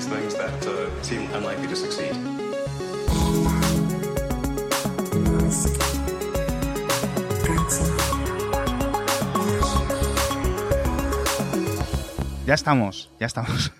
these things that uh, seem unlikely to succeed. Ya estamos, ya estamos.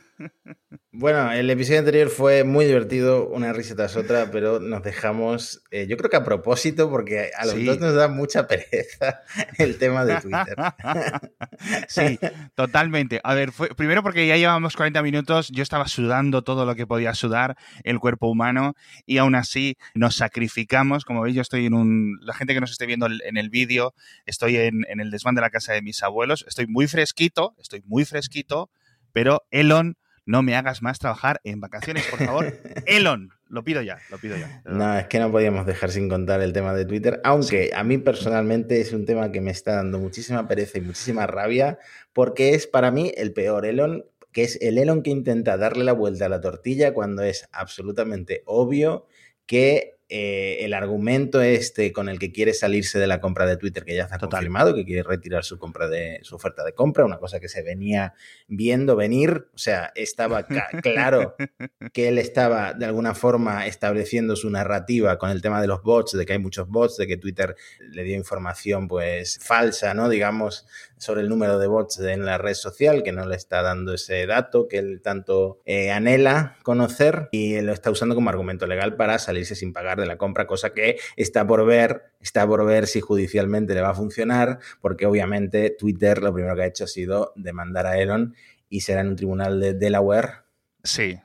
Bueno, el episodio anterior fue muy divertido, una risa tras otra, pero nos dejamos, eh, yo creo que a propósito, porque a los dos nos da mucha pereza el tema de Twitter. sí, totalmente. A ver, fue, primero porque ya llevamos 40 minutos, yo estaba sudando todo lo que podía sudar el cuerpo humano y aún así nos sacrificamos. Como veis, yo estoy en un... La gente que nos esté viendo en el vídeo, estoy en, en el desván de la casa de mis abuelos, estoy muy fresquito, estoy muy fresquito, pero Elon no me hagas más trabajar en vacaciones, por favor. Elon, lo pido ya, lo pido ya. No, es que no podíamos dejar sin contar el tema de Twitter, aunque a mí personalmente es un tema que me está dando muchísima pereza y muchísima rabia, porque es para mí el peor Elon, que es el Elon que intenta darle la vuelta a la tortilla cuando es absolutamente obvio que eh, el argumento este con el que quiere salirse de la compra de Twitter, que ya está confirmado, que quiere retirar su compra de su oferta de compra, una cosa que se venía viendo venir, o sea, estaba claro que él estaba de alguna forma estableciendo su narrativa con el tema de los bots, de que hay muchos bots, de que Twitter le dio información pues falsa, ¿no? Digamos, sobre el número de bots en la red social, que no le está dando ese dato que él tanto eh, anhela conocer y lo está usando como argumento legal para salirse sin pagar de la compra, cosa que está por ver, está por ver si judicialmente le va a funcionar, porque obviamente Twitter lo primero que ha hecho ha sido demandar a Elon y será en un tribunal de Delaware. Sí,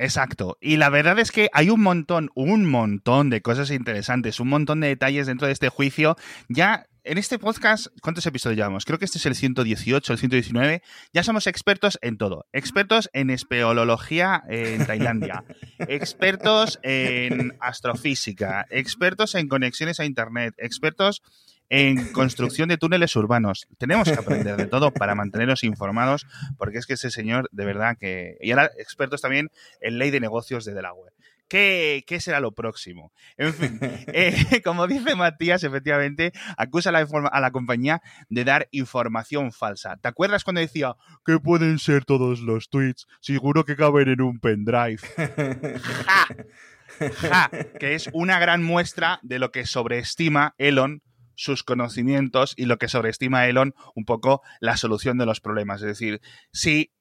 Exacto. Y la verdad es que hay un montón, un montón de cosas interesantes, un montón de detalles dentro de este juicio. Ya en este podcast, ¿cuántos episodios llevamos? Creo que este es el 118, el 119. Ya somos expertos en todo. Expertos en espeología en Tailandia. expertos en astrofísica. Expertos en conexiones a Internet. Expertos en construcción de túneles urbanos. Tenemos que aprender de todo para mantenernos informados, porque es que ese señor, de verdad que... Y ahora expertos también en ley de negocios de Delaware. ¿Qué, ¿Qué, será lo próximo? En fin, eh, como dice Matías, efectivamente, acusa a la, a la, compañía de dar información falsa. ¿Te acuerdas cuando decía que pueden ser todos los tweets? Seguro que caben en un pendrive. ¡Ja! ¡Ja! Que es una gran muestra de lo que sobreestima Elon sus conocimientos y lo que sobreestima Elon un poco la solución de los problemas. Es decir, si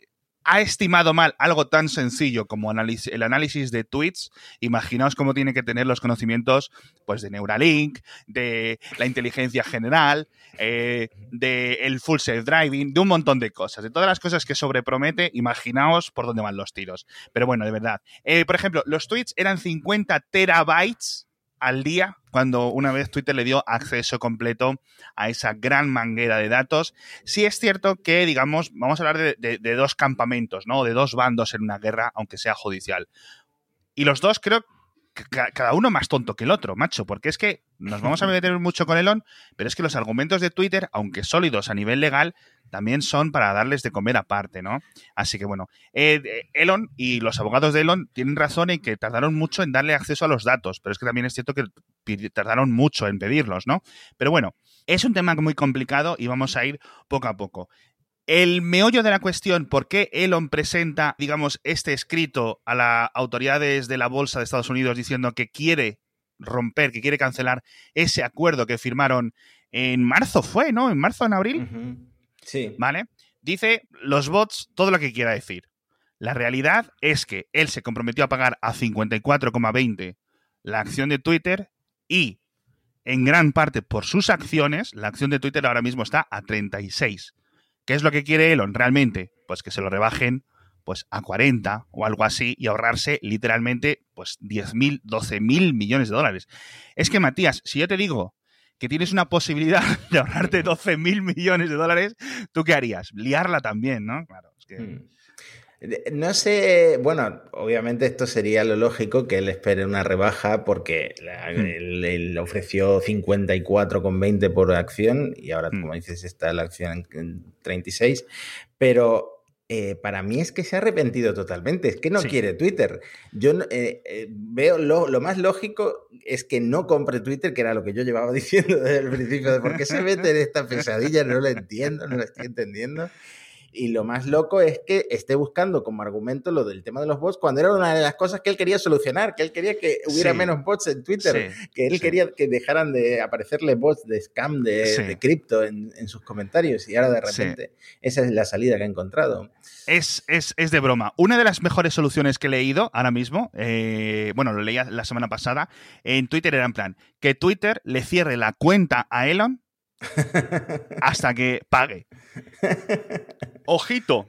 ha estimado mal algo tan sencillo como el análisis de tweets, imaginaos cómo tiene que tener los conocimientos pues, de Neuralink, de la inteligencia general, eh, de el full self driving, de un montón de cosas, de todas las cosas que sobrepromete, imaginaos por dónde van los tiros. Pero bueno, de verdad. Eh, por ejemplo, los tweets eran 50 terabytes al día cuando una vez Twitter le dio acceso completo a esa gran manguera de datos. Sí es cierto que, digamos, vamos a hablar de, dos campamentos, ¿no? De dos bandos en una guerra, aunque sea judicial. Y los dos creo cada uno más tonto que el otro, macho, porque es que nos vamos a meter mucho con Elon, pero es que los argumentos de Twitter, aunque sólidos a nivel legal, también son para darles de comer aparte, ¿no? Así que bueno, eh, Elon y los abogados de Elon tienen razón en que tardaron mucho en darle acceso a los datos, pero es que también es cierto que tardaron mucho en pedirlos, ¿no? Pero bueno, es un tema muy complicado y vamos a ir poco a poco. El meollo de la cuestión, ¿por qué Elon presenta, digamos, este escrito a las autoridades de la Bolsa de Estados Unidos diciendo que quiere romper, que quiere cancelar ese acuerdo que firmaron en marzo, fue, ¿no? En marzo, en abril. Sí. ¿Vale? Dice los bots todo lo que quiera decir. La realidad es que él se comprometió a pagar a 54,20 la acción de Twitter y en gran parte por sus acciones, la acción de Twitter ahora mismo está a 36. ¿Qué es lo que quiere Elon realmente? Pues que se lo rebajen pues a 40 o algo así y ahorrarse literalmente pues 10.000, 12.000 millones de dólares. Es que Matías, si yo te digo que tienes una posibilidad de ahorrarte 12 mil millones de dólares, ¿tú qué harías? Liarla también, ¿no? Claro, es que... Hmm. No sé, bueno, obviamente esto sería lo lógico que él espere una rebaja porque hmm. él, ofreció 54,20 por acción y ahora, hmm. como dices, está la acción en 36, pero eh, para mí es que se ha arrepentido totalmente, es que no quiere Twitter. Yo eh, eh, veo lo, más lógico es que no compre Twitter, que era lo que yo llevaba diciendo desde el principio, de por qué se mete en esta pesadilla, no lo entiendo, no lo estoy entendiendo. Y lo más loco es que esté buscando como argumento lo del tema de los bots cuando era una de las cosas que él quería solucionar, que él quería que hubiera menos bots en Twitter, que él quería que dejaran de aparecerle bots de scam de, cripto en, sus comentarios y ahora de repente esa es la salida que ha encontrado. Es, es, es, de broma. Una de las mejores soluciones que he leído ahora mismo, eh, bueno, lo leía la semana pasada, en Twitter era en plan, que Twitter le cierre la cuenta a Elon hasta que pague. Ojito.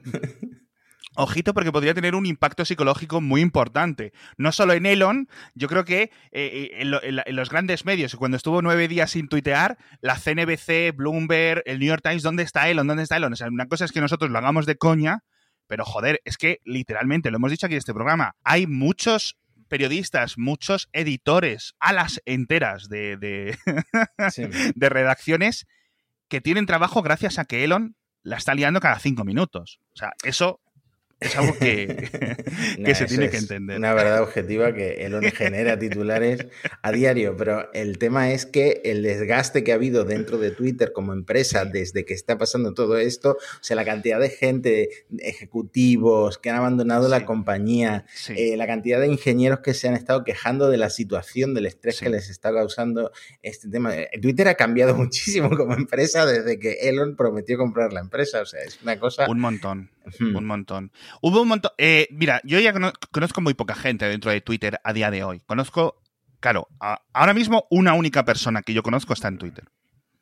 Ojito porque podría tener un impacto psicológico muy importante. No solo en Elon, yo creo que eh, eh, en, los grandes medios, cuando estuvo nueve días sin tuitear, la CNBC, Bloomberg, el New York Times, ¿dónde está Elon? ¿Dónde está Elon? O sea, una cosa es que nosotros lo hagamos de coña, pero joder, es que literalmente, lo hemos dicho aquí en este programa, hay muchos periodistas, muchos editores, alas enteras de, de, de redacciones que tienen trabajo gracias a que Elon la está liando cada cinco minutos. O sea, eso es algo que, se tiene que entender. Una verdad objetiva que Elon genera titulares a diario, pero el tema es que el desgaste que ha habido dentro de Twitter como empresa desde que está pasando todo esto, o sea, la cantidad de gente, ejecutivos que han abandonado la compañía, eh, la cantidad de ingenieros que se han estado quejando de la situación, del estrés que les está causando este tema. Eh, Twitter ha cambiado muchísimo como empresa desde que Elon prometió comprar la empresa, o sea, es una cosa... Un montón, un montón. Hubo un montón. Eh, mira, yo ya conozco muy poca gente dentro de Twitter a día de hoy. Conozco, claro, ahora mismo una única persona que yo conozco está en Twitter.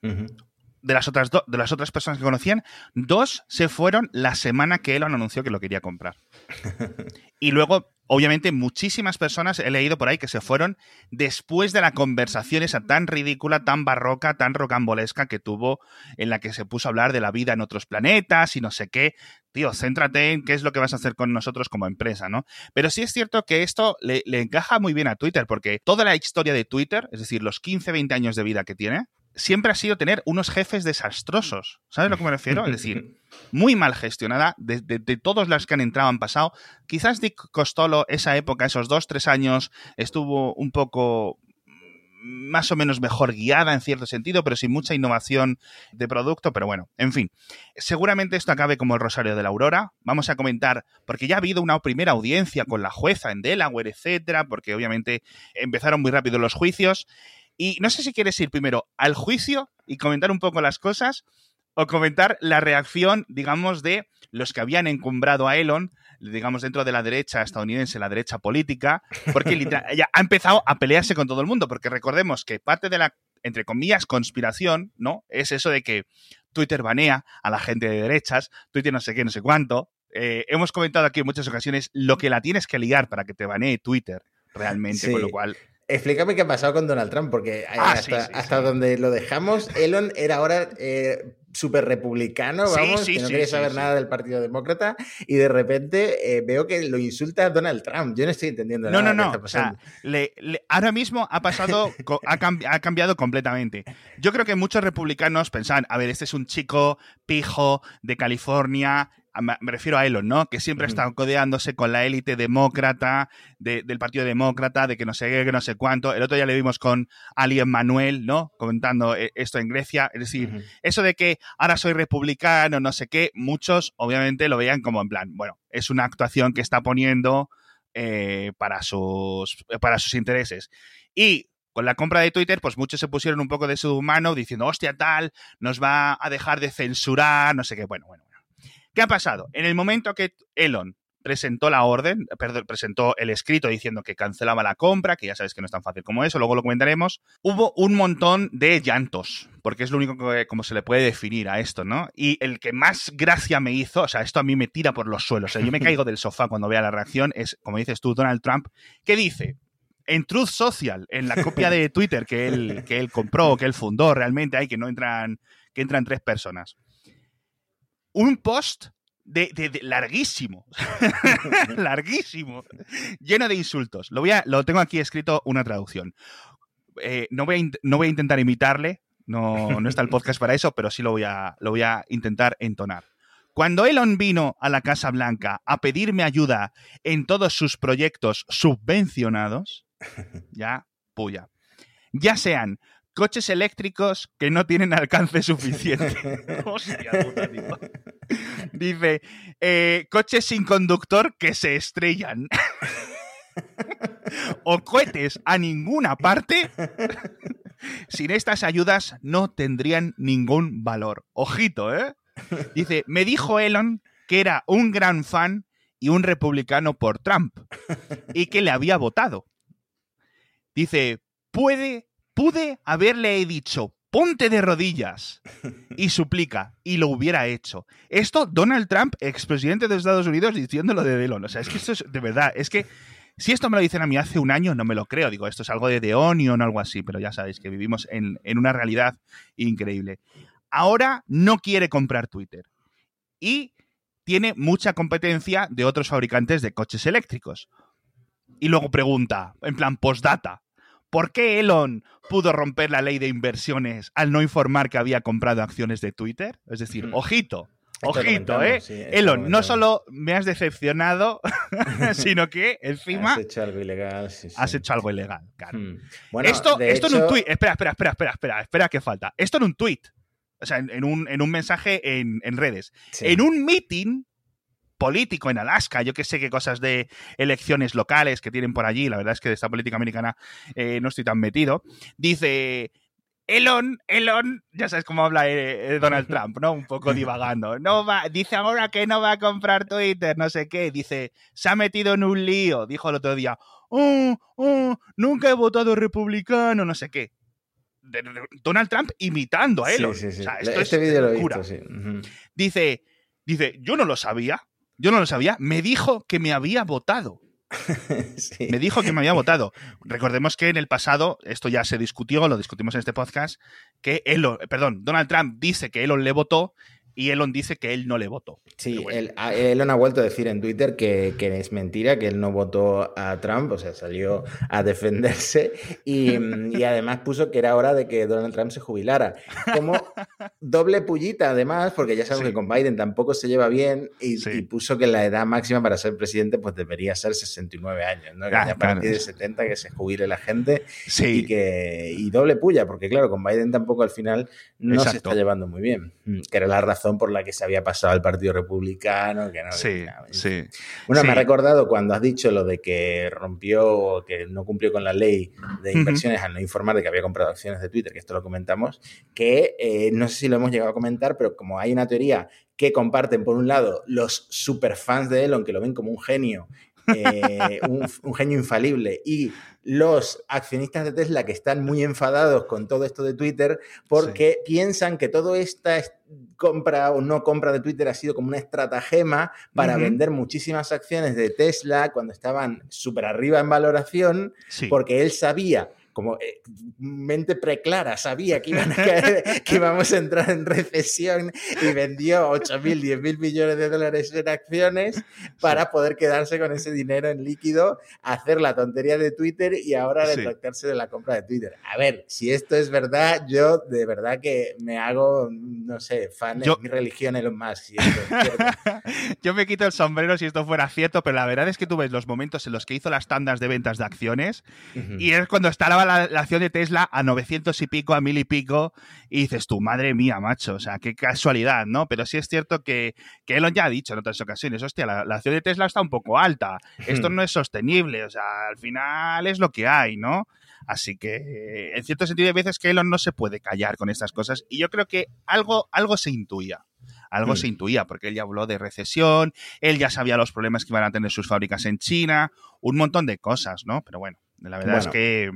De las, otras de las otras personas que conocían, dos se fueron la semana que Elon anunció que lo quería comprar. y luego obviamente muchísimas personas he leído por ahí que se fueron después de la conversación esa tan ridícula, tan barroca, tan rocambolesca que tuvo en la que se puso a hablar de la vida en otros planetas y no sé qué. Tío, céntrate en qué es lo que vas a hacer con nosotros como empresa, ¿no? Pero sí es cierto que esto le, le encaja muy bien a Twitter, porque toda la historia de Twitter, es decir, los 15, 20 años de vida que tiene, siempre ha sido tener unos jefes desastrosos. ¿Sabes a lo que me refiero? Es decir, muy mal gestionada. De, de, todos los que han entrado han pasado. Quizás Dick Costolo, esa época, esos dos, tres años, estuvo un poco más o menos mejor guiada en cierto sentido, pero sin mucha innovación de producto. Pero bueno, en fin, seguramente esto acabe como el Rosario de la Aurora. Vamos a comentar, porque ya ha habido una primera audiencia con la jueza en Delaware, etcétera, porque obviamente empezaron muy rápido los juicios. Y no sé si quieres ir primero al juicio y comentar un poco las cosas o comentar la reacción, digamos, de los que habían encumbrado a Elon, digamos, dentro de la derecha estadounidense, la derecha política, porque ella ha empezado a pelearse con todo el mundo, porque recordemos que parte de la, entre comillas, conspiración, ¿no? Es eso de que Twitter banea a la gente de derechas, Twitter no sé qué, no sé cuánto. Eh, hemos comentado aquí en muchas ocasiones lo que la tienes que ligar para que te banee Twitter realmente, con lo cual Explícame qué ha pasado con Donald Trump, porque ah, hasta, donde lo dejamos, Elon era ahora eh, súper republicano, vamos, que no quería saber nada del Partido Demócrata, y de repente eh, veo que lo insulta a Donald Trump. Yo no estoy entendiendo nada. No, no, no. O sea, ahora mismo ha pasado, ha, ha, cambiado completamente. Yo creo que muchos republicanos pensaban, a ver, este es un chico pijo de California, me refiero a Elon, ¿no? Que siempre ha estado codeándose con la élite demócrata, del Partido Demócrata, de que no sé qué, que no sé cuánto. El otro día le vimos con Ali Manuel, ¿no? Comentando eh, esto en Grecia. Es decir, eso de que ahora soy republicano, no sé qué, muchos obviamente lo veían como en plan, bueno, es una actuación que está poniendo eh, para, sus, para sus intereses. Y con la compra de Twitter, pues muchos se pusieron un poco de su mano diciendo, hostia, tal, nos va a dejar de censurar, no sé qué. Bueno, bueno, ¿Qué ha pasado? En el momento que Elon presentó la orden, perdón, presentó el escrito diciendo que cancelaba la compra, que ya sabes que no es tan fácil como eso, luego lo comentaremos, hubo un montón de llantos, porque es lo único que como se le puede definir a esto, ¿no? Y el que más gracia me hizo, o sea, esto a mí me tira por los suelos, o sea, yo me caigo del sofá cuando vea la reacción, es, como dices tú, Donald Trump, que dice, en Truth Social, en la copia de Twitter que él, que él compró, que él fundó realmente, hay que no entran, que entran tres personas un post de, larguísimo, larguísimo, lleno de insultos. Lo, voy a, lo tengo aquí escrito una traducción. Eh, no, voy a, no voy a intentar imitarle, no, no está el podcast para eso, pero sí lo voy a, lo voy a intentar entonar. Cuando Elon vino a la Casa Blanca a pedirme ayuda en todos sus proyectos subvencionados, ya, puya, ya sean coches eléctricos que no tienen alcance suficiente. Hostia puta, tío. Dice, eh, coches sin conductor que se estrellan. o cohetes a ninguna parte. Sin estas ayudas no tendrían ningún valor. Ojito, ¿eh? Dice, me dijo Elon que era un gran fan y un republicano por Trump y que le había votado. Dice, puede, pude haberle dicho, ponte de rodillas y suplica, y lo hubiera hecho. Esto, Donald Trump, expresidente de Estados Unidos, diciéndolo de Elon. O sea, es que esto es de verdad, es que si esto me lo dicen a mí hace un año, no me lo creo. Digo, esto es algo de The Onion o algo así, pero ya sabéis que vivimos en, en una realidad increíble. Ahora no quiere comprar Twitter. Y tiene mucha competencia de otros fabricantes de coches eléctricos. Y luego pregunta, en plan postdata, ¿por qué Elon pudo romper la ley de inversiones al no informar que había comprado acciones de Twitter? Es decir, Mm. ojito, ojito, ¿eh? sí, Elon, no solo me has decepcionado, sino que encima Has hecho algo ilegal, sí, sí. has hecho algo ilegal. claro. Hmm. Bueno, esto esto en un tuit. Espera, espera, espera, espera, espera, espera, que falta. Esto en un tuit. O sea, en, en un, en un mensaje en, en redes. En un meeting político en Alaska, yo que sé qué cosas de elecciones locales que tienen por allí, la verdad es que de esta política americana eh, no estoy tan metido, dice... Elon, Elon, ya sabes cómo habla eh, eh, Donald Trump, ¿no? Un poco divagando. No va, dice ahora que no va a comprar Twitter, no sé qué. Dice, se ha metido en un lío. Dijo el otro día, oh, oh, nunca he votado republicano, no sé qué. Donald Trump imitando a Sí, Elon. sí, sí. O sea, esto este es vídeo lo he visto, sí. Dice, dice, yo no lo sabía, yo no lo sabía, me dijo que me había votado. Sí. Me dijo que me había votado. Recordemos que en el pasado, esto ya se discutió, lo discutimos en este podcast, que Elon, perdón, Donald Trump dice que Elon le votó y Elon dice que él no le votó. Sí, bueno. él- Elon ha vuelto a decir en Twitter que, que es mentira, que él no votó a Trump, o sea, salió a defenderse y, mm, y además puso que era hora de que Donald Trump se jubilara. Como doble pullita, además, porque ya sabemos Sí. que con Biden tampoco se lleva bien y, Sí. y puso que la edad máxima para ser presidente pues debería ser 69 años, ¿no? Que Ah, ya a claro. partir de 70 que se jubile la gente Sí, y que y doble puya, porque claro, con Biden tampoco al final no se Exacto. está llevando muy bien, Mm, que era la razón por la que se había pasado al Partido Republicano, que no sí, sí. Bueno, Sí. me ha recordado cuando has dicho lo de que rompió o que no cumplió con la ley de inversiones al no informar de que había comprado acciones de Twitter, que esto lo comentamos, que eh, no sé si lo hemos llegado a comentar, pero como hay una teoría que comparten, por un lado, los superfans de Elon, que lo ven como un genio, eh, un, un genio infalible, y los accionistas de Tesla que están muy enfadados con todo esto de Twitter porque piensan que toda esta es- compra o no compra de Twitter ha sido como una estratagema para vender muchísimas acciones de Tesla cuando estaban súper arriba en valoración, Sí. porque él sabía, como eh, mente preclara, sabía que, iban a caer- que íbamos a entrar en recesión y vendió 8.000, 10.000 millones de dólares en acciones para poder quedarse con ese dinero en líquido, hacer la tontería de Twitter y ahora Sí. retractarse de la compra de Twitter. A ver, si esto es verdad, yo de verdad que me hago, no sé, fan Yo- de mi religión Elon Musk. si esto es cierto. Yo me quito el sombrero si esto fuera cierto, pero la verdad es que tú ves los momentos en los que hizo las tandas de ventas de acciones Ujú. y es cuando estaba la, la acción de Tesla a 900 y pico, a mil y pico, y dices tú, madre mía, macho, o sea, qué casualidad, ¿no? Pero sí es cierto que, que Elon ya ha dicho en otras ocasiones, hostia, la, la acción de Tesla está un poco alta, esto Hmm. no es sostenible, o sea, al final es lo que hay, ¿no? Así que, en cierto sentido, hay veces que Elon no se puede callar con estas cosas, y yo creo que algo, algo se intuía. Algo Hmm. se intuía, porque él ya habló de recesión, él ya sabía los problemas que iban a tener sus fábricas en China, un montón de cosas, ¿no? Pero bueno, la verdad es que,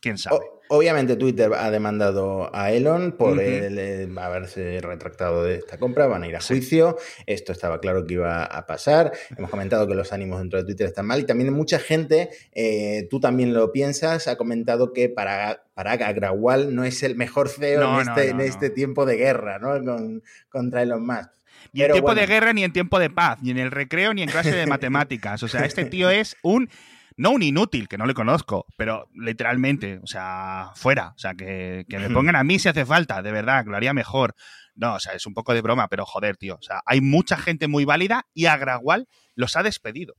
quién sabe. O- obviamente Twitter ha demandado a Elon por el, haberse retractado de esta compra, van a ir a Sí. juicio, esto estaba claro que iba a pasar, hemos comentado que los ánimos dentro de Twitter están mal y también mucha gente, eh, tú también lo piensas, ha comentado que para, para Agrawal no es el mejor CEO No, en, no, este, no, en este tiempo de guerra ¿no? Con- contra Elon Musk. Ni en tiempo bueno. de guerra, ni en tiempo de paz, ni en el recreo, ni en clase de matemáticas. O sea, este tío es un. No un inútil, que no le conozco, pero literalmente, o sea, fuera. O sea, que, que me pongan a mí si hace falta, de verdad, que lo haría mejor. No, o sea, es un poco de broma, pero joder, tío. O sea, hay mucha gente muy válida y Agrawal los ha despedido.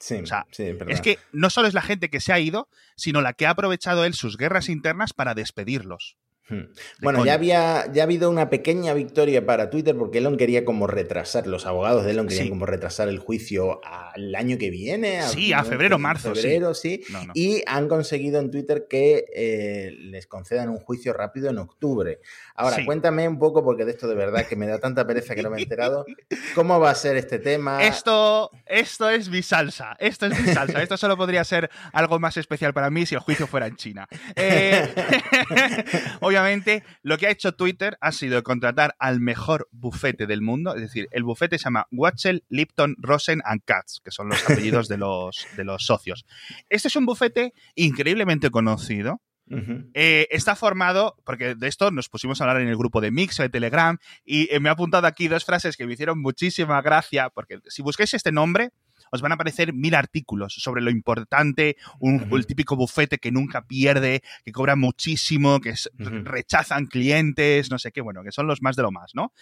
Sí, O sea, sí. Es que no solo es la gente que se ha ido, sino la que ha aprovechado él sus guerras internas para despedirlos. Hmm. Bueno, ya había ya ha habido una pequeña victoria para Twitter porque Elon quería como retrasar, los abogados de Elon querían Sí. como retrasar el juicio al año que viene. Sí, a febrero, marzo, sí. Febrero, sí. No, no. Y han conseguido en Twitter que eh, les concedan un juicio rápido en octubre. Ahora, Sí. cuéntame un poco, porque de esto de verdad que me da tanta pereza que no me he enterado. ¿Cómo va a ser este tema? Esto, esto es mi salsa. Esto es mi salsa. Esto solo podría ser algo más especial para mí si el juicio fuera en China. Eh, obviamente, lo que ha hecho Twitter ha sido contratar al mejor bufete del mundo. Es decir, el bufete se llama Watchell, Lipton, Rosen and Katz, que son los apellidos de los, de los socios. Este es un bufete increíblemente conocido. Eh, está formado, porque de esto nos pusimos a hablar en el grupo de Mix o de Telegram, y eh, me ha apuntado aquí dos frases que me hicieron muchísima gracia, porque si busquáis este nombre, os van a aparecer mil artículos sobre lo importante, un, el típico bufete que nunca pierde, que cobra muchísimo, que es- rechazan clientes, no sé qué, bueno, que son los más de lo más, ¿no?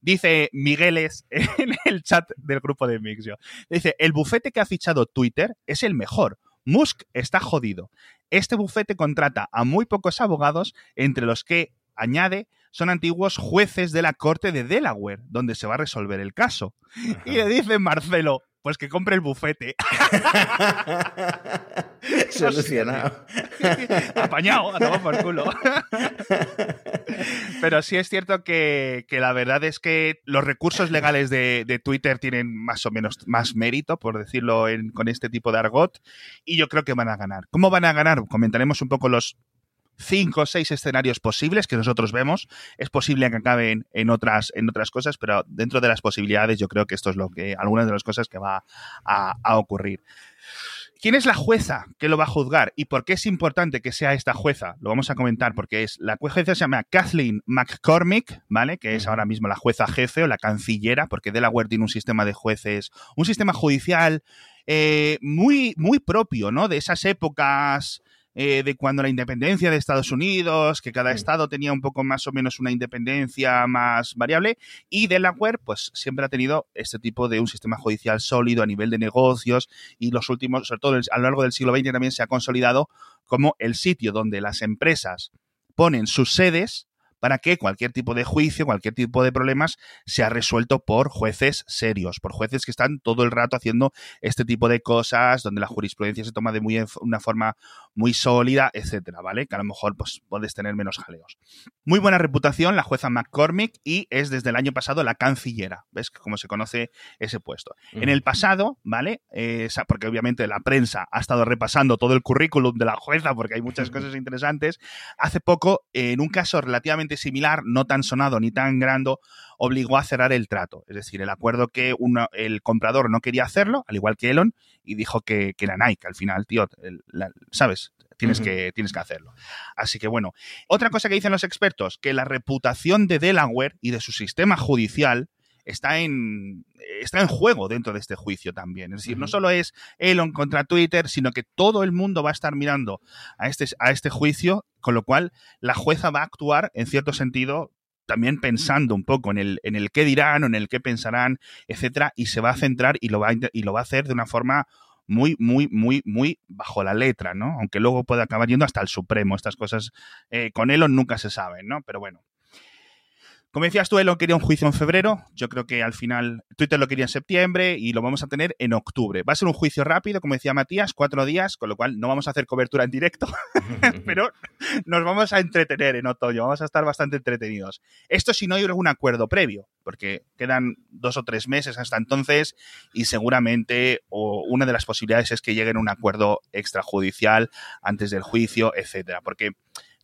Dice Migueles en el chat del grupo de Mixio. Dice, el bufete que ha fichado Twitter es el mejor. Musk está jodido. Este bufete contrata a muy pocos abogados, entre los que, añade, son antiguos jueces de la corte de Delaware, donde se va a resolver el caso. Y le dice Marcelo, pues que compre el bufete. Solucionado. Apañado, a tomar por culo. Pero sí es cierto que, que la verdad es que los recursos legales de, de Twitter tienen más o menos más mérito, por decirlo en- con este tipo de argot, y yo creo que van a ganar. ¿Cómo van a ganar? Comentaremos un poco los cinco o seis escenarios posibles que nosotros vemos. Es posible que acaben en otras, en otras cosas, pero dentro de las posibilidades yo creo que esto es lo que, algunas de las cosas que va a, a ocurrir. ¿Quién es la jueza que lo va a juzgar y por qué es importante que sea esta jueza? Lo vamos a comentar porque es la jueza se llama Kathleen McCormick, ¿vale? Que es ahora mismo la jueza jefe o la cancillera, porque Delaware tiene un sistema de jueces, un sistema judicial eh, muy, muy propio, ¿no? De esas épocas eh, de cuando la independencia de Estados Unidos, que cada Mm. estado tenía un poco más o menos una independencia más variable, y Delaware, pues siempre ha tenido este tipo de un sistema judicial sólido a nivel de negocios, y los últimos, sobre todo a lo largo del siglo XX, también se ha consolidado como el sitio donde las empresas ponen sus sedes para que cualquier tipo de juicio, cualquier tipo de problemas sea resuelto por jueces serios, por jueces que están todo el rato haciendo este tipo de cosas, donde la jurisprudencia se toma de muy, una forma muy sólida, etcétera, ¿vale? Que a lo mejor pues, puedes tener menos jaleos. Muy buena reputación la jueza McCormick y es desde el año pasado la cancillera, ¿ves? Como se conoce ese puesto. En el pasado, ¿vale? Eh, porque obviamente la prensa ha estado repasando todo el currículum de la jueza porque hay muchas cosas interesantes. Hace poco, en un caso relativamente similar, no tan sonado ni tan grande, obligó a cerrar el trato. Es decir, el acuerdo que uno- el comprador no quería hacerlo, al igual que Elon, y dijo que, que era Nike. Al final, tío, el- la- ¿sabes? Tienes, que, tienes que hacerlo. Así que bueno. Otra cosa que dicen los expertos, que la reputación de Delaware y de su sistema judicial está en, está en juego dentro de este juicio también. Es decir, no solo es Elon contra Twitter, sino que todo el mundo va a estar mirando a este, a este juicio, con lo cual la jueza va a actuar, en cierto sentido, también pensando un poco en el, en el qué dirán o en el qué pensarán, etcétera, y se va a centrar y lo va a, y lo va a hacer de una forma muy, muy, muy, muy bajo la letra, ¿no? Aunque luego puede acabar yendo hasta el Supremo. Estas cosas eh, con Elon nunca se saben, ¿no? Pero bueno. Como decías tú, Elon quería un juicio en febrero. Yo creo que al final Twitter lo quería en septiembre y lo vamos a tener en octubre. Va a ser un juicio rápido, como decía Matías, cuatro días, con lo cual no vamos a hacer cobertura en directo, pero nos vamos a entretener en otoño, vamos a estar bastante entretenidos. Esto si no hay algún acuerdo previo, porque quedan dos o tres meses hasta entonces y seguramente o una de las posibilidades es que lleguen a un acuerdo extrajudicial antes del juicio, etcétera, porque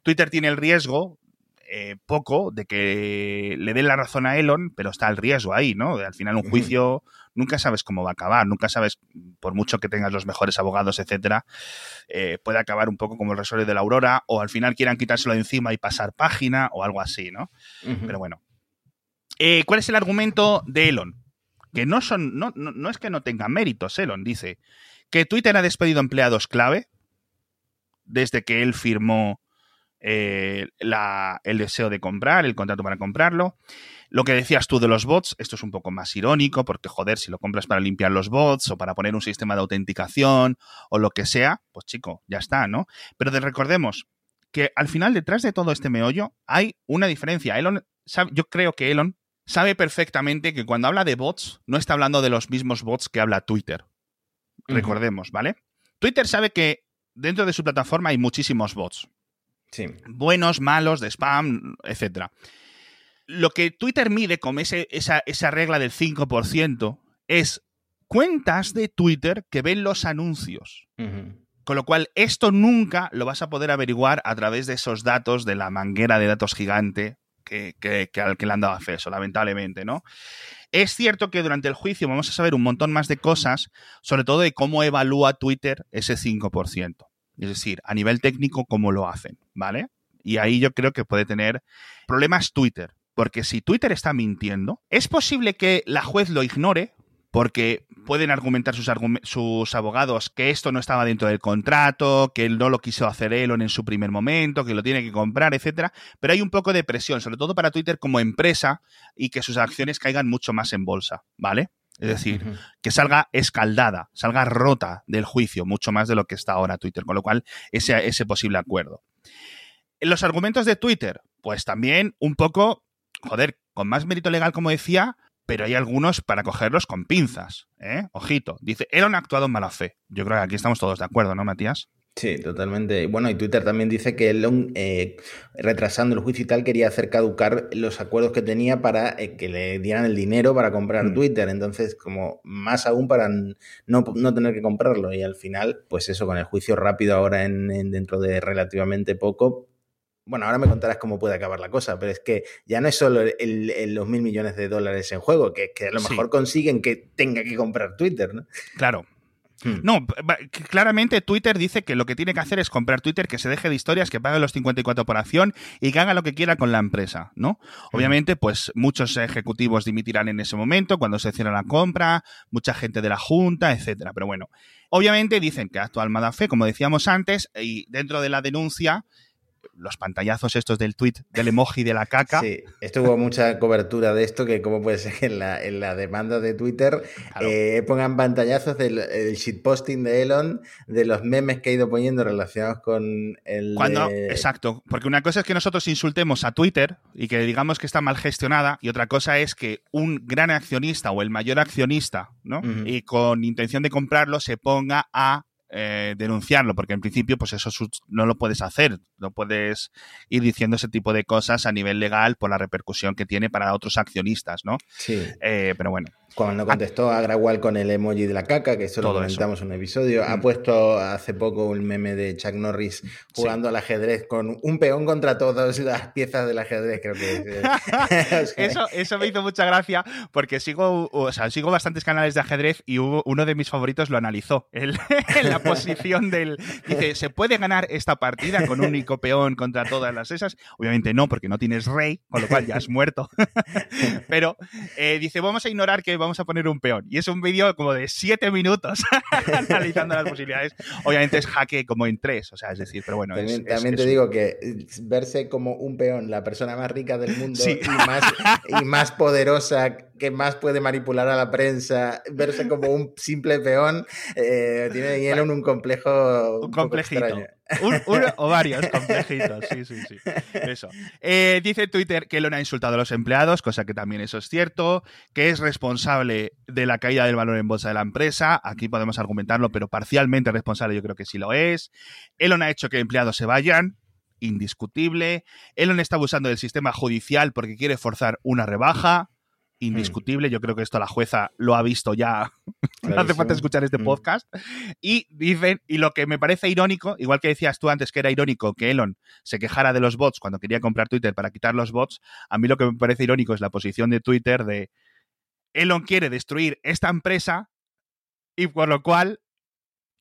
Twitter tiene el riesgo eh, poco de que le den la razón a Elon, pero está el riesgo ahí, ¿no? Al final un juicio nunca sabes cómo va a acabar, nunca sabes, por mucho que tengas los mejores abogados, etcétera, eh, puede acabar un poco como el resuelve de la Aurora, o al final quieran quitárselo de encima y pasar página, o algo así, ¿no? Pero bueno. Eh, ¿Cuál es el argumento de Elon? Que no son, no, no, no es que no tenga méritos, Elon dice que Twitter ha despedido empleados clave desde que él firmó eh, el deseo de comprar, el contrato para comprarlo. Lo que decías tú de los bots, esto es un poco más irónico, porque joder, si lo compras para limpiar los bots o para poner un sistema de autenticación o lo que sea, pues chico, ya está, ¿no? Pero recordemos que al final detrás de todo este meollo hay una diferencia. Elon, yo creo que Elon sabe perfectamente que cuando habla de bots, no está hablando de los mismos bots que habla Twitter. Recordemos, ¿vale? Twitter sabe que dentro de su plataforma hay muchísimos bots. Sí. Buenos, malos, de spam, etc. Lo que Twitter mide como ese, esa, esa regla del 5% es cuentas de Twitter que ven los anuncios. Con lo cual, esto nunca lo vas a poder averiguar a través de esos datos de la manguera de datos gigante que, al que le han dado acceso, lamentablemente, ¿no? Es cierto que durante el juicio vamos a saber un montón más de cosas, sobre todo de cómo evalúa Twitter ese 5%. Es decir, a nivel técnico, cómo lo hacen, ¿vale? Y ahí yo creo que puede tener problemas Twitter. Porque si Twitter está mintiendo, es posible que la juez lo ignore, porque pueden argumentar sus, sus, abogados que esto no estaba dentro del contrato, que él no lo quiso hacer Elon en su primer momento, que lo tiene que comprar, etcétera. Pero hay un poco de presión, sobre todo para Twitter como empresa, y que sus acciones caigan mucho más en bolsa, ¿vale? Es decir, que salga escaldada, salga rota del juicio, mucho más de lo que está ahora Twitter, con lo cual ese, ese posible acuerdo. En los argumentos de Twitter, pues también un poco, joder, con más mérito legal, como decía, pero hay algunos para cogerlos con pinzas. ¿eh? Ojito. Dice, Elon ha actuado en mala fe. Yo creo que aquí estamos todos de acuerdo, ¿no, Matías? Sí, totalmente. Bueno, y Twitter también dice que Elon, eh, retrasando el juicio y tal, quería hacer caducar los acuerdos que tenía para eh, que le dieran el dinero para comprar mm. Twitter. Entonces, como más aún para no, tener que comprarlo. Y al final, pues eso, con el juicio rápido ahora en dentro de relativamente poco, bueno, ahora me contarás cómo puede acabar la cosa, pero es que ya no es solo los mil millones de dólares en juego, que, a lo mejor consiguen que tenga que comprar Twitter, ¿no? Claro, hmm. no, claramente Twitter dice que lo que tiene que hacer es comprar Twitter, que se deje de historias, que pague los 54 por acción y que haga lo que quiera con la empresa, ¿no? Hmm. Obviamente, pues muchos ejecutivos dimitirán en ese momento cuando se cierra la compra, mucha gente de la junta, etcétera. Pero bueno, obviamente dicen que actúa al fe, como decíamos antes, y dentro de la denuncia los pantallazos estos del tweet del emoji de la caca. Sí, estuvo mucha cobertura de esto, que como puede ser que en la, demanda de Twitter eh, pongan pantallazos del shitposting de Elon, de los memes que ha ido poniendo relacionados con el... Cuando, Exacto, porque una cosa es que nosotros insultemos a Twitter y que digamos que está mal gestionada, y otra cosa es que un gran accionista o el mayor accionista, ¿no? Y con intención de comprarlo se ponga a eh, denunciarlo, porque en principio, pues eso no lo puedes hacer, no puedes ir diciendo ese tipo de cosas a nivel legal por la repercusión que tiene para otros accionistas, ¿no? Sí. Eh, pero bueno. Cuando contestó a Grawal con el emoji de la caca, que eso lo comentamos en un episodio, ha mm. puesto hace poco un meme de Chuck Norris jugando al ajedrez con un peón contra todas las piezas del ajedrez, creo que eso, eso me hizo mucha gracia porque sigo, o sea, sigo bastantes canales de ajedrez y hubo, uno de mis favoritos lo analizó en la posición del... Dice, ¿se puede ganar esta partida con un único peón contra todas las esas? Obviamente no, porque no tienes rey, con lo cual ya has muerto. Pero eh, dice, vamos a ignorar que vamos a poner un peón. Y es un vídeo como de siete minutos analizando las posibilidades. Obviamente es jaque como en tres, o sea, es decir, pero bueno. También, te digo que verse como un peón, la persona más rica del mundo y, más, y más poderosa que más puede manipular a la prensa, verse como un simple peón, eh, tiene Elon un complejo. Un, complejito. uno o varios complejitos, sí, sí, sí. Eso. Eh, dice Twitter que Elon ha insultado a los empleados, cosa que también eso es cierto, que es responsable de la caída del valor en bolsa de la empresa. Aquí podemos argumentarlo, pero parcialmente responsable yo creo que sí lo es. Elon ha hecho que empleados se vayan, indiscutible. Elon está abusando del sistema judicial porque quiere forzar una rebaja indiscutible. Yo creo que esto la jueza lo ha visto ya. no hace falta escuchar este mm. podcast. Y dicen, y lo que me parece irónico, igual que decías tú antes que era irónico que Elon se quejara de los bots cuando quería comprar Twitter para quitar los bots, a mí lo que me parece irónico es la posición de Twitter de Elon quiere destruir esta empresa y por lo cual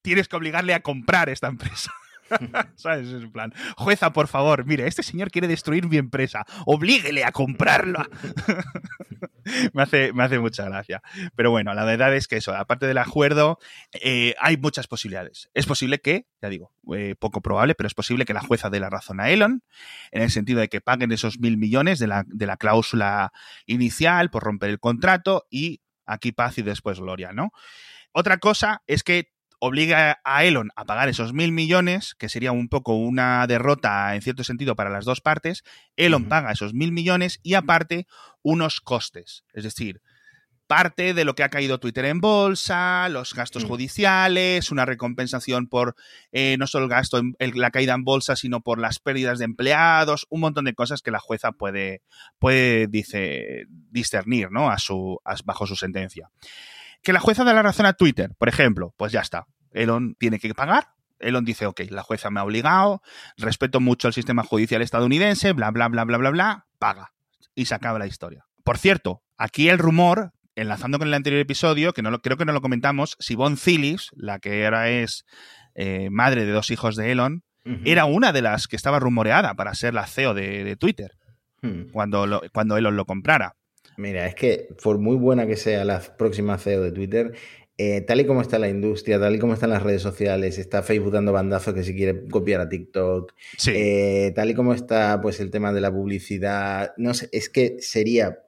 tienes que obligarle a comprar esta empresa. ¿Sabes? Es en plan, jueza, por favor, mire, este señor quiere destruir mi empresa, oblíguele a comprarla. me, hace, me hace mucha gracia. Pero bueno, la verdad es que eso, aparte del acuerdo, eh, hay muchas posibilidades. Es posible que, ya digo, eh, poco probable, pero es posible que la jueza dé la razón a Elon, en el sentido de que paguen esos mil millones de la, de la cláusula inicial por romper el contrato y aquí paz y después gloria, ¿no? Otra cosa es que obliga a Elon a pagar esos mil millones, que sería un poco una derrota en cierto sentido para las dos partes. Elon paga esos mil millones y aparte unos costes. Es decir, parte de lo que ha caído Twitter en bolsa, los gastos Mm. judiciales, una recompensación por eh, no solo el gasto en el- la caída en bolsa, sino por las pérdidas de empleados, un montón de cosas que la jueza puede, puede dice, discernir ¿no? a su, a- bajo su sentencia. Que la jueza da la razón a Twitter, por ejemplo, pues ya está. Elon tiene que pagar. Elon dice, ok, la jueza me ha obligado, respeto mucho el sistema judicial estadounidense, bla, bla, bla, bla, bla, bla, paga. Y se acaba la historia. Por cierto, aquí el rumor, enlazando con el anterior episodio, que no lo, creo que no lo comentamos, Sibon Phillips, la que ahora es eh, madre de dos hijos de Elon, era una de las que estaba rumoreada para ser la CEO de, de Twitter Hmm. cuando, lo- cuando Elon lo comprara. Mira, es que por muy buena que sea la próxima CEO de Twitter, eh, tal y como está la industria, tal y como están las redes sociales, está Facebook dando bandazos que si quiere copiar a TikTok, Sí. eh, tal y como está pues el tema de la publicidad, no sé, es que sería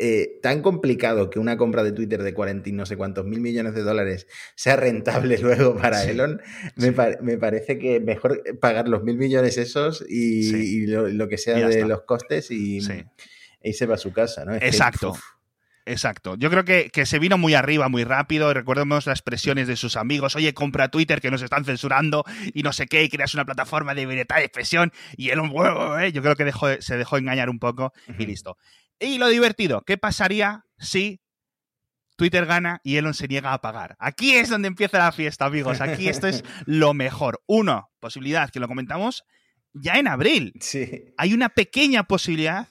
eh, tan complicado que una compra de Twitter de 40 y no sé cuántos mil millones de dólares sea rentable luego para Sí. Elon, me, me parece que mejor pagar los mil millones esos y, Sí. y lo, lo que sea de los costes y, Sí. Y se va a su casa, ¿no? Es Exacto. Exacto. Yo creo que, que se vino muy arriba, muy rápido. Recordemos las presiones de sus amigos. Oye, compra Twitter que nos están censurando y no sé qué, y creas una plataforma de libertad de expresión. Y él, "Bueh, yo creo que dejó- se dejó engañar un poco y listo. Y lo divertido, ¿qué pasaría si Twitter gana y Elon se niega a pagar? Aquí es donde empieza la fiesta, amigos. Aquí esto es lo mejor. Uno, posibilidad que lo comentamos ya en abril Sí. hay una pequeña posibilidad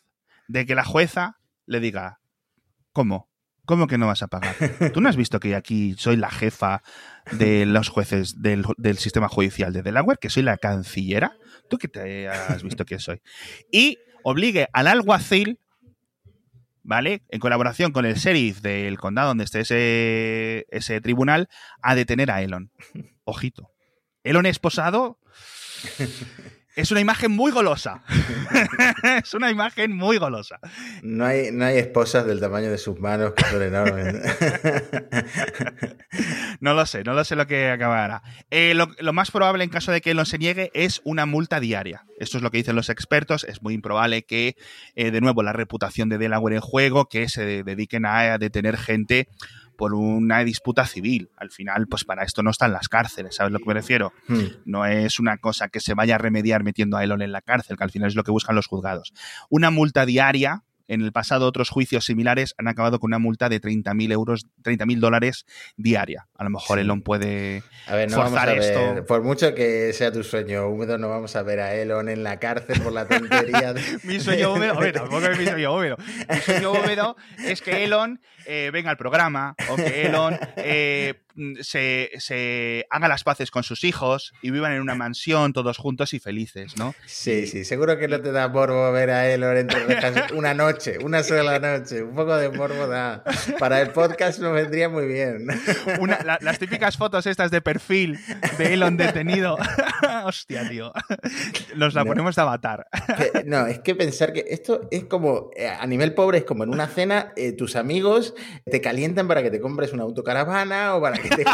de que la jueza le diga, ¿cómo? ¿Cómo que no vas a pagar? ¿Tú no has visto que aquí soy la jefa de los jueces del, del sistema judicial de Delaware, que soy la cancillera? ¿Tú qué te has visto que soy? Y obligue al alguacil, ¿vale? En colaboración con el sheriff del condado donde esté ese, ese tribunal, a detener a Elon. Ojito. Elon esposado es una imagen muy golosa. es una imagen muy golosa. No hay, no hay esposas del tamaño de sus manos que son enormes. No lo sé, no lo sé lo que acabará. Eh, lo, lo más probable en caso de que Elon se niegue es una multa diaria. Esto es lo que dicen los expertos. Es muy improbable que, eh, de nuevo, la reputación de Delaware en juego, que se dediquen a detener gente por una disputa civil. Al final, pues para esto no están las cárceles, ¿sabes lo que me refiero? Hmm. No es una cosa que se vaya a remediar metiendo a Elon en la cárcel, que al final es lo que buscan los juzgados. Una multa diaria. En el pasado, otros juicios similares han acabado con una multa de 30.000 euros, 30.000 dólares diaria. A lo mejor. Elon puede. A ver, no vamos Forzar ver, esto. por mucho que sea tu sueño húmedo, no vamos a ver a Elon en la cárcel por la tontería. de- Mi sueño húmedo, a ver, tampoco es mi sueño húmedo. Mi sueño húmedo es que Elon eh, venga al programa o que Elon eh, se, se haga las paces con sus hijos y vivan en una mansión todos juntos y felices, ¿no? Sí, sí, seguro que no te da morbo ver a entre rejas una noche, una sola noche. Un poco de morbo da. Para el podcast nos vendría muy bien. Una- la- las típicas fotos estas de perfil de Elon detenido. Hostia, tío. Nos la No. ponemos de avatar. No, es que pensar que esto es como, eh, a nivel pobre, es como en una cena, eh, tus amigos te calientan para que te compres una autocaravana o para que te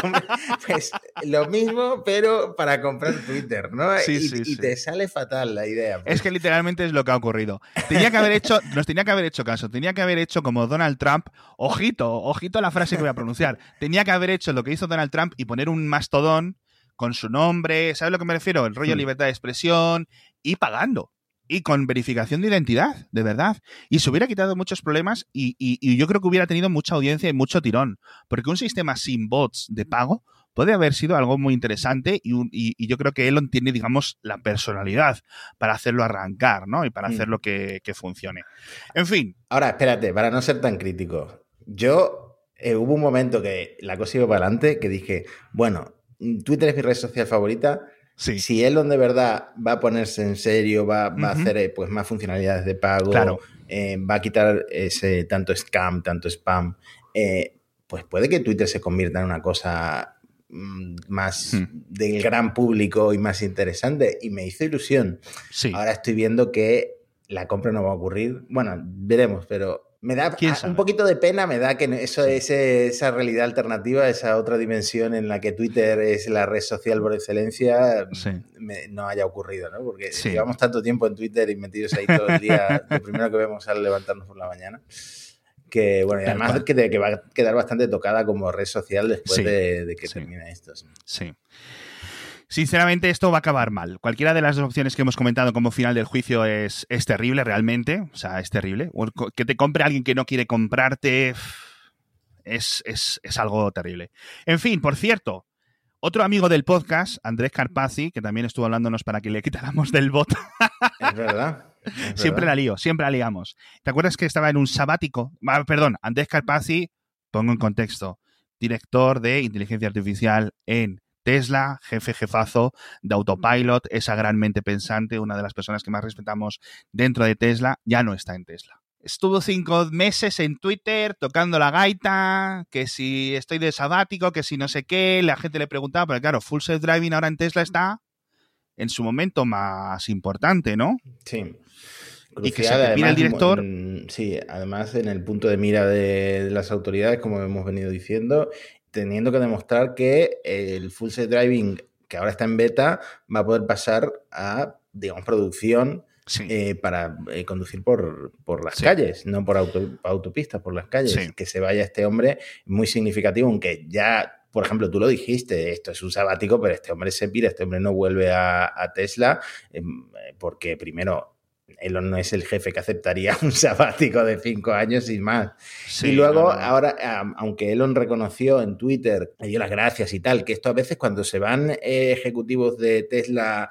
pues lo mismo, pero para comprar Twitter, ¿no? Sí, y, sí, y sí. te sale fatal la idea. pues. Es que literalmente es lo que ha ocurrido. Tenía que haber hecho, nos tenía que haber hecho caso, tenía que haber hecho como Donald Trump, ojito, ojito la frase que voy a pronunciar. Tenía que haber hecho lo que hizo Donald Trump y poner un mastodón con su nombre, ¿sabes a lo que me refiero? El rollo Hmm. libertad de expresión y pagando. Y con verificación de identidad, de verdad. Y se hubiera quitado muchos problemas y, y- y yo creo que hubiera tenido mucha audiencia y mucho tirón. Porque un sistema sin bots de pago puede haber sido algo muy interesante y, un- y- y yo creo que Elon tiene, digamos, la personalidad para hacerlo arrancar, ¿no? Y para Mm. hacerlo que, que funcione. En fin, Ahora, espérate, para no ser tan crítico. Yo, eh, hubo un momento que la cosa iba para adelante que dije, bueno, Twitter es mi red social favorita, Sí. Si Elon de verdad va a ponerse en serio, va, va a hacer eh, pues, más funcionalidades de pago, Claro. eh, va a quitar ese tanto scam, tanto spam, eh, pues puede que Twitter se convierta en una cosa mm, más Hmm. del gran público y más interesante. Y me hizo ilusión. Sí. Ahora estoy viendo que la compra no va a ocurrir. Bueno, veremos, pero me da un poquito de pena, me da que eso, ese- esa realidad alternativa, esa otra dimensión en la que Twitter es la red social por excelencia, Sí. me- no haya ocurrido, ¿no? Porque Sí. llevamos tanto tiempo en Twitter y metidos ahí todo el día, lo primero que vemos al levantarnos por la mañana. Que bueno, y además que, que va a quedar bastante tocada como red social después Sí. de, de que Sí. termine esto. sí. Sí. Sinceramente, esto va a acabar mal. Cualquiera de las dos opciones que hemos comentado como final del juicio es, es terrible, realmente. O sea, es terrible. O Que te compre alguien que no quiere comprarte es, es- es algo terrible. En fin, por cierto, otro amigo del podcast, Andrés Carpazzi, que también estuvo hablándonos para que le quitáramos del bot, Es verdad. es siempre la lío, siempre la liamos. ¿Te acuerdas que estaba en un sabático? Ah, perdón, Andrés Carpazzi, pongo en contexto, director de inteligencia artificial en Tesla, jefe jefazo de Autopilot, esa gran mente pensante, una de las personas que más respetamos dentro de Tesla, ya no está en Tesla. Estuvo cinco meses en Twitter tocando la gaita, que si estoy de sabático, que si no sé qué, la gente le preguntaba, pero claro, Full Self Driving ahora en Tesla está en su momento más importante, ¿no? Sí. Y que se pide el además, director. en- sí, además en el punto de mira de, de las autoridades, como hemos venido diciendo, teniendo que demostrar que el full self driving que ahora está en beta va a poder pasar a, digamos, producción Sí. eh, para eh, conducir por, por las Sí. calles, no por auto- autopistas, por las calles. Sí. Que se vaya este hombre muy significativo, aunque ya, por ejemplo, tú lo dijiste, esto es un sabático, pero este hombre se pira, este hombre no vuelve a, a Tesla, em, eh, porque primero... Elon no es el jefe que aceptaría un sabático de cinco años y más. Sí, y luego, ahora, aunque Elon reconoció en Twitter, le dio las gracias y tal, que esto a veces cuando se van eh, ejecutivos de Tesla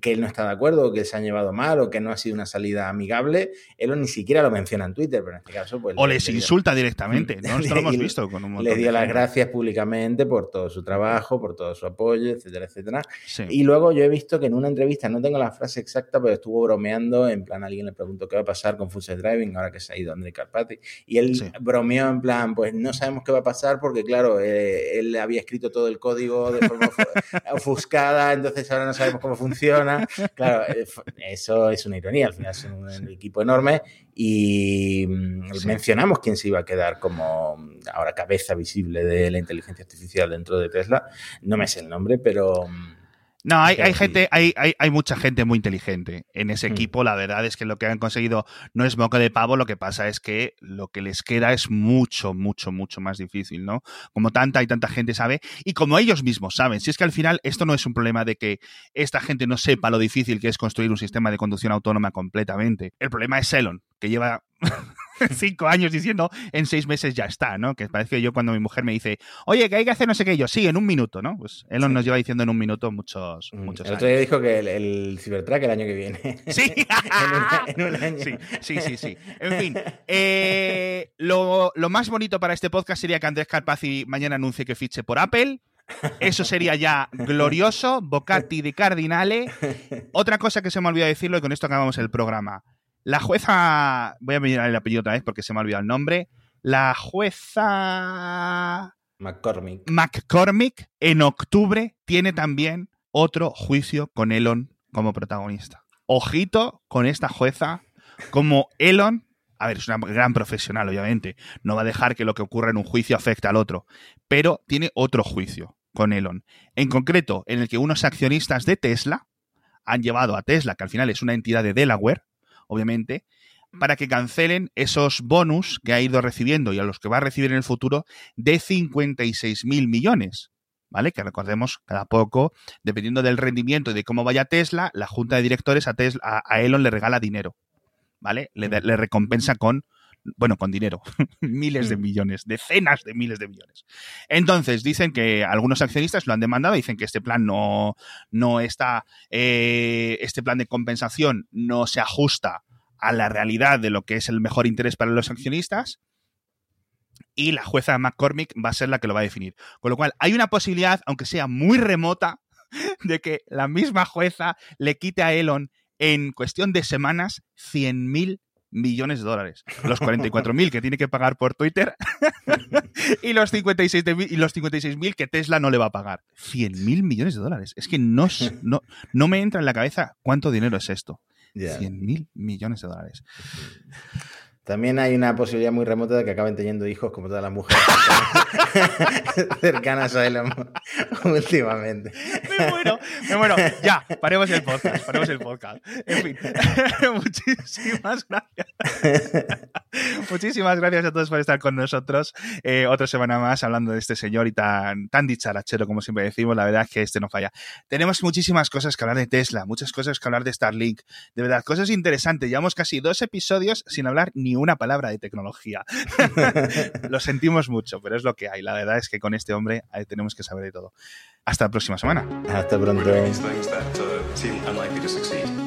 que él no está de acuerdo, que se han llevado mal o que no ha sido una salida amigable, Elon ni siquiera lo menciona en Twitter, pero en este caso pues... O le- les le dio- insulta directamente, ¿no? Esto lo hemos visto con un montón Le de dio las gracias públicamente por todo su trabajo, por todo su apoyo, etcétera, etcétera. Sí. Y luego yo he visto que en una entrevista, no tengo la frase exacta, pero estuvo bromeando, en plan alguien le preguntó qué va a pasar con Full Driving ahora que se ha ido André Carpati. Y él Sí. bromeó en plan, pues no sabemos qué va a pasar porque claro, eh, él había escrito todo el código de forma ofu- ofuscada, entonces ahora no sabemos cómo funciona. Claro, eh, eso es una ironía, al final es un, equipo enorme y mm, Sí. mencionamos quién se iba a quedar como mm, ahora cabeza visible de la inteligencia artificial dentro de Tesla. No me sé el nombre, pero... No, hay, hay gente, hay, hay, hay mucha gente muy inteligente en ese Mm. equipo. La verdad es que lo que han conseguido no es moco de pavo, lo que pasa es que lo que les queda es mucho, mucho, mucho más difícil, ¿no? Como tanta y tanta gente sabe, y como ellos mismos saben. Si es que al final esto no es un problema de que esta gente no sepa lo difícil que es construir un sistema de conducción autónoma completamente. El problema es Elon, que lleva cinco años diciendo en seis meses ya está, ¿no? Que parece que yo cuando mi mujer me dice, oye, que hay que hacer no sé qué, yo, sí, en un minuto, ¿no? Pues Elon Sí. nos lleva diciendo en un minuto muchos, Mm, muchos El otro día dijo que el, el Cybertruck el año que viene. Sí. en, una- en un año. Sí, sí, sí, sí. En fin, eh, lo, lo más bonito para este podcast sería que Andrés Carpazzi mañana anuncie que fiche por Apple. Eso sería ya glorioso, Bocati de Cardinale. Otra cosa que se me ha olvidado decirlo y con esto acabamos el programa. La jueza, voy a mirar el apellido otra vez porque se me ha olvidado el nombre. La jueza McCormick. McCormick en octubre tiene también otro juicio con Elon como protagonista. Ojito con esta jueza, como Elon, a ver, es una gran profesional, obviamente, no va a dejar que lo que ocurra en un juicio afecte al otro, pero tiene otro juicio con Elon. En concreto, en el que unos accionistas de Tesla han llevado a Tesla, que al final es una entidad de Delaware, obviamente, para que cancelen esos bonus que ha ido recibiendo y a los que va a recibir en el futuro de 56 mil millones. ¿Vale? Que recordemos, cada poco, dependiendo del rendimiento y de cómo vaya Tesla, la junta de directores a, Tesla, a, Elon le regala dinero. ¿Vale? Le, da- le recompensa con, bueno, con dinero, miles de Mm. millones, decenas de miles de millones. Entonces, dicen que algunos accionistas lo han demandado, dicen que este plan no, no está, eh, este plan de compensación no se ajusta a la realidad de lo que es el mejor interés para los accionistas y la jueza McCormick va a ser la que lo va a definir. Con lo cual, hay una posibilidad, aunque sea muy remota, de que la misma jueza le quite a Elon en cuestión de semanas 100.000 millones de dólares. Los 44.000 que tiene que pagar por Twitter y los 56.000 y los 56.000 que Tesla no le va a pagar. 100.000 millones de dólares. Es que no, no, no me entra en la cabeza cuánto dinero es esto. Ya. 100.000 millones de dólares. También hay una posibilidad muy remota de que acaben teniendo hijos como todas las mujeres cercanas a Elon últimamente. Me muero. Ya, paremos el podcast, paremos el podcast. En fin, muchísimas gracias. muchísimas gracias a todos por estar con nosotros. Eh, otra semana más hablando de este señor y tan, tan dicharachero como siempre decimos. La verdad es que este no falla. Tenemos muchísimas cosas que hablar de Tesla, muchas cosas que hablar de Starlink. De verdad, cosas interesantes. Llevamos casi dos episodios sin hablar ni una palabra de tecnología. lo sentimos mucho, pero es lo que hay. La verdad es que con este hombre tenemos que saber de todo. Hasta la próxima semana. Hasta pronto. These things that uh, seem unlikely to succeed.